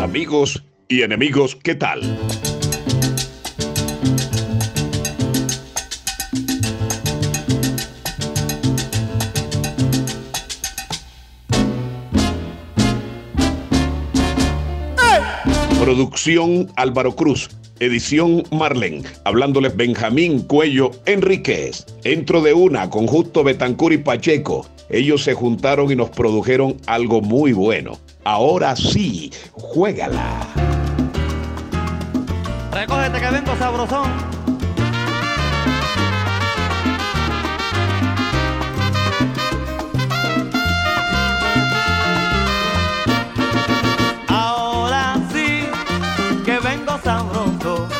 Amigos y enemigos, ¿qué tal? Producción Álvaro Cruz. Edición Marlen, hablándoles Benjamín Cuello Enríquez. Entro de una con Justo Betancur y Pacheco. Ellos se juntaron y nos produjeron algo muy bueno. Ahora sí, juégala. Recógete que vengo sabrosón. Ahora sí que vengo sabroso.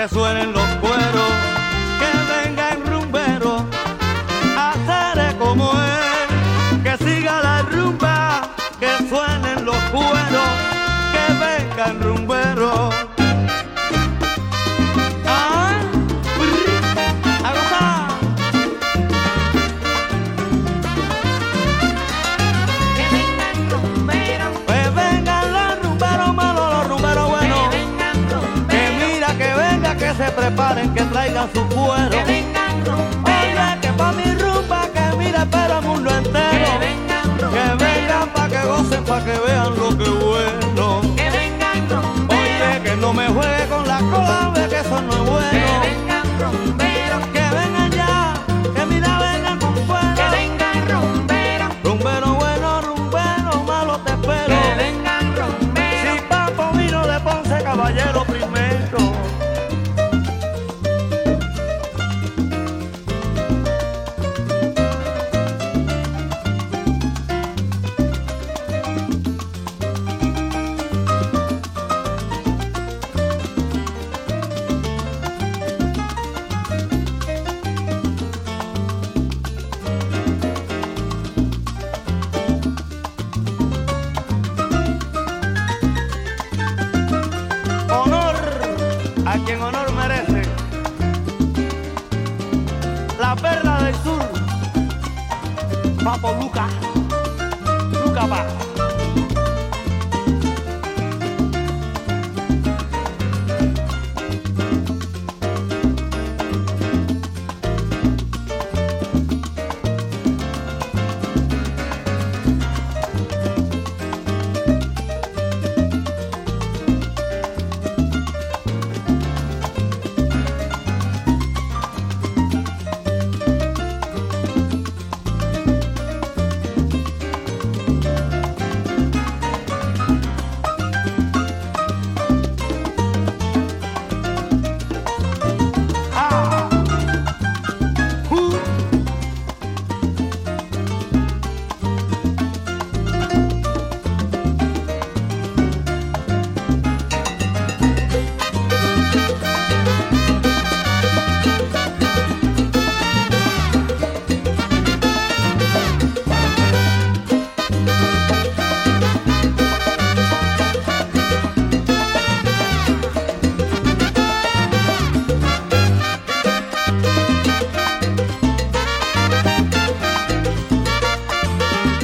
Que suenen los traigan su cuero. que vengan Oye, rumberos, que pa' mi rumba, que mira, pero el mundo que entero. vengan Que vengan pa' que gocen, pa' que vean lo que es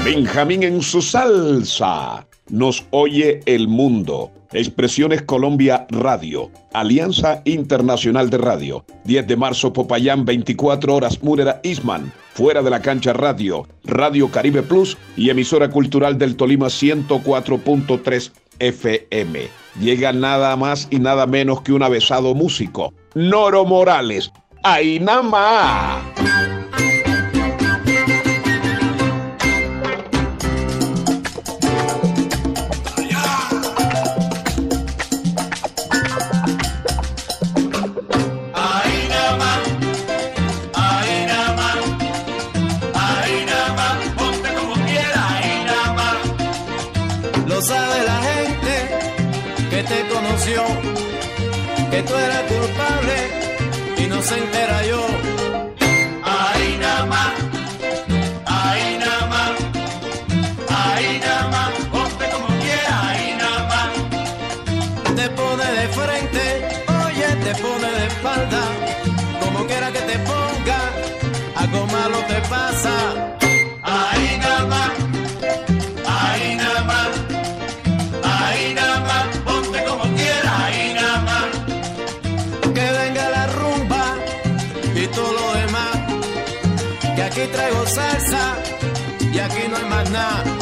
Benjamín en su salsa. Nos oye el mundo. Expresiones Colombia Radio. Alianza Internacional de Radio. 10 de marzo Popayán, 24 horas Múrera Isman. Fuera de la cancha Radio. Radio Caribe Plus y emisora cultural del Tolima 104.3 FM. Llega nada más y nada menos que un avesado músico. Noro Morales. Ainama. Pasa. Ahí nada más, ahí nada más, ahí nada más, ponte como quieras, ahí nada más. Que venga la rumba y todo lo demás, que aquí traigo salsa y aquí no hay más nada.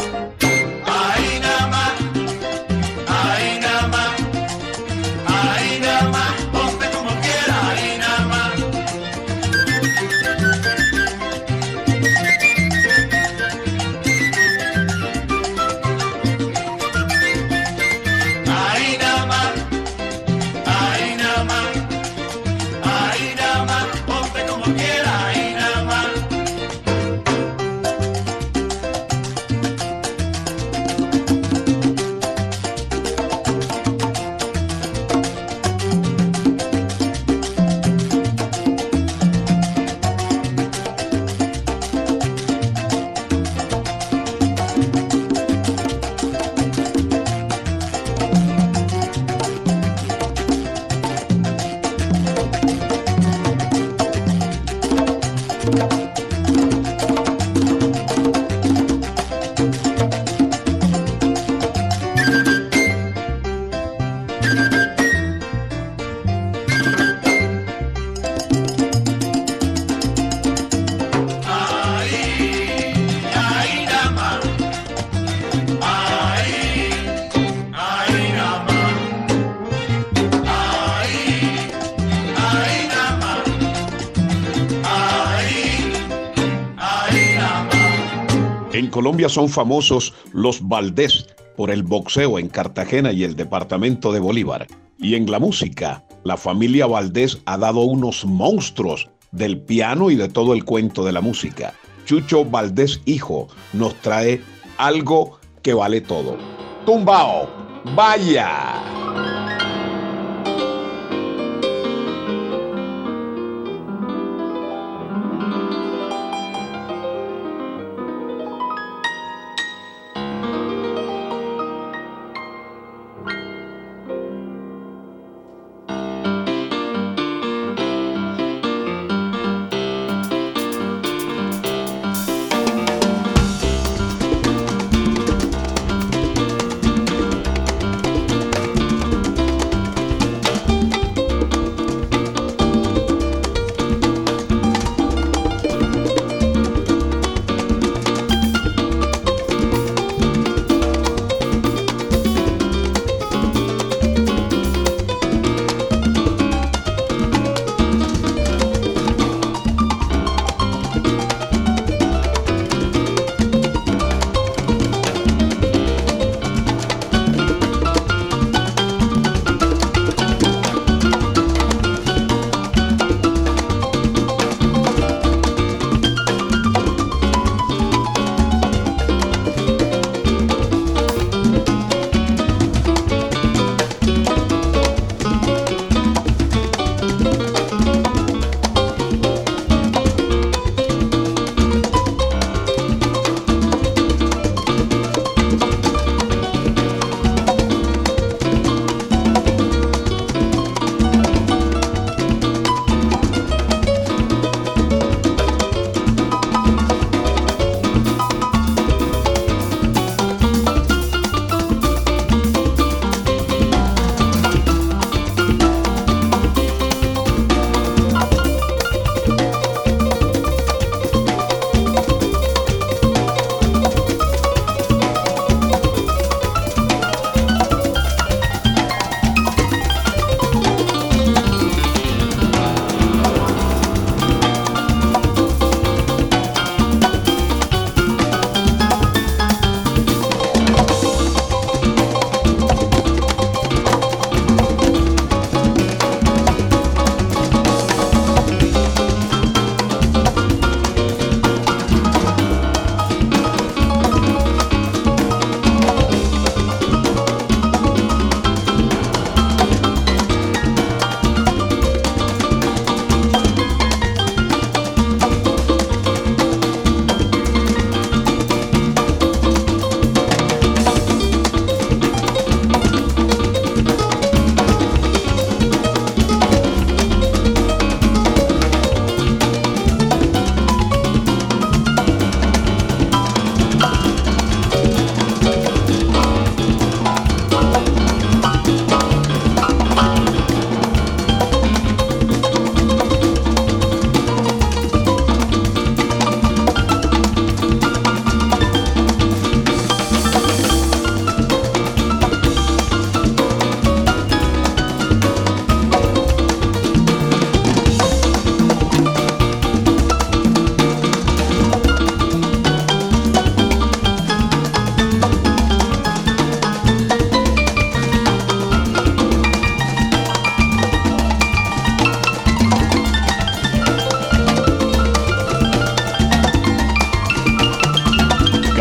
En Colombia son famosos los Valdés por el boxeo en Cartagena y el departamento de Bolívar. Y en la música, la familia Valdés ha dado unos monstruos del piano y de todo el cuento de la música. Chucho Valdés Hijo nos trae algo que vale todo. Tumbao, vaya.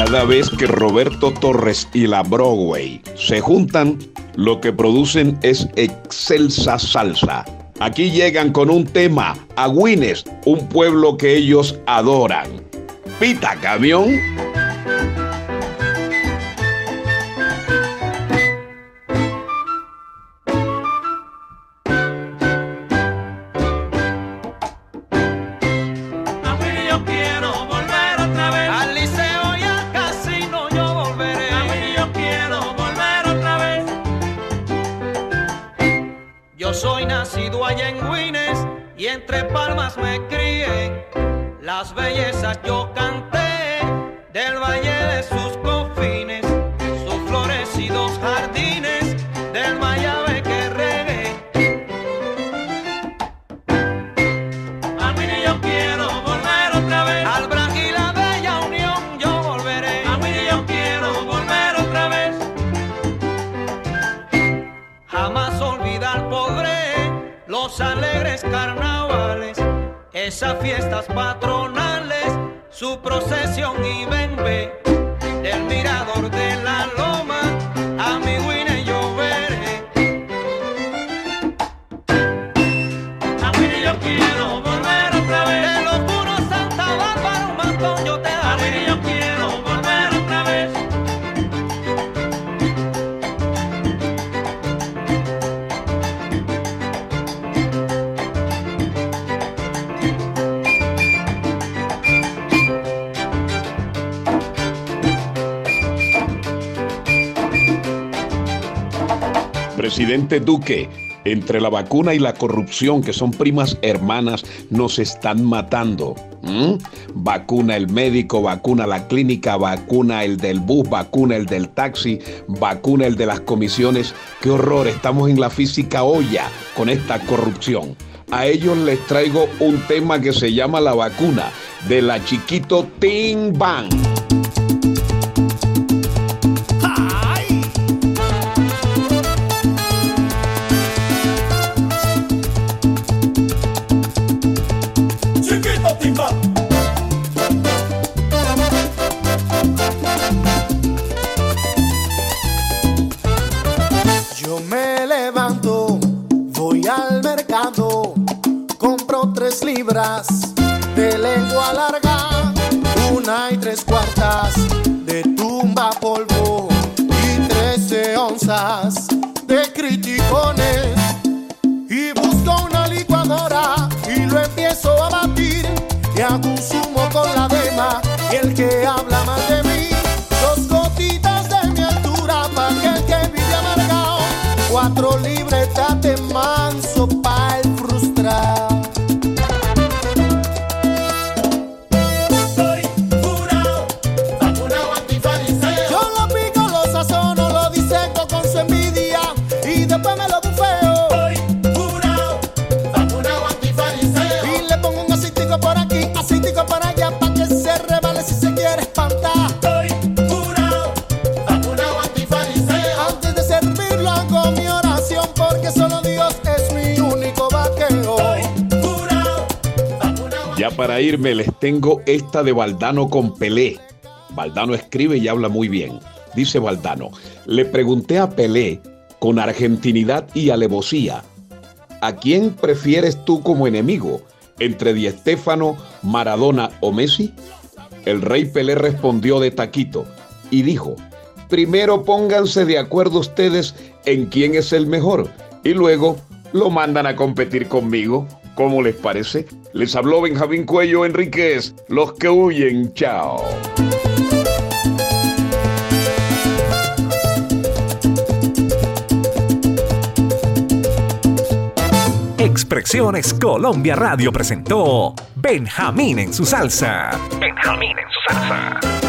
Cada vez que Roberto Torres y la Broadway se juntan, lo que producen es excelsa salsa. Aquí llegan con un tema, Agüines, un pueblo que ellos adoran. Pita camión. Y entre palmas me crié. Las bellezas yo canté del valle de fiestas patronales, su procesión y Presidente Duque, entre la vacuna y la corrupción, que son primas hermanas, nos están matando. ¿Mm? Vacuna el médico, vacuna la clínica, vacuna el del bus, vacuna el del taxi, vacuna el de las comisiones. Qué horror, estamos en la física olla con esta corrupción. A ellos les traigo un tema que se llama la vacuna de la chiquito Ting Bang. Tres libras de lengua larga, una y tres cuartas para irme les tengo esta de Valdano con Pelé. Valdano escribe y habla muy bien. Dice Valdano, le pregunté a Pelé con argentinidad y alevosía, ¿a quién prefieres tú como enemigo? ¿Entre Di Stéfano, Maradona o Messi? El rey Pelé respondió de taquito y dijo, primero pónganse de acuerdo ustedes en quién es el mejor y luego lo mandan a competir conmigo. ¿Cómo les parece? Les habló Benjamín Cuello Enríquez, los que huyen, chao. Expresiones Colombia Radio presentó Benjamín en su salsa. Benjamín en su salsa.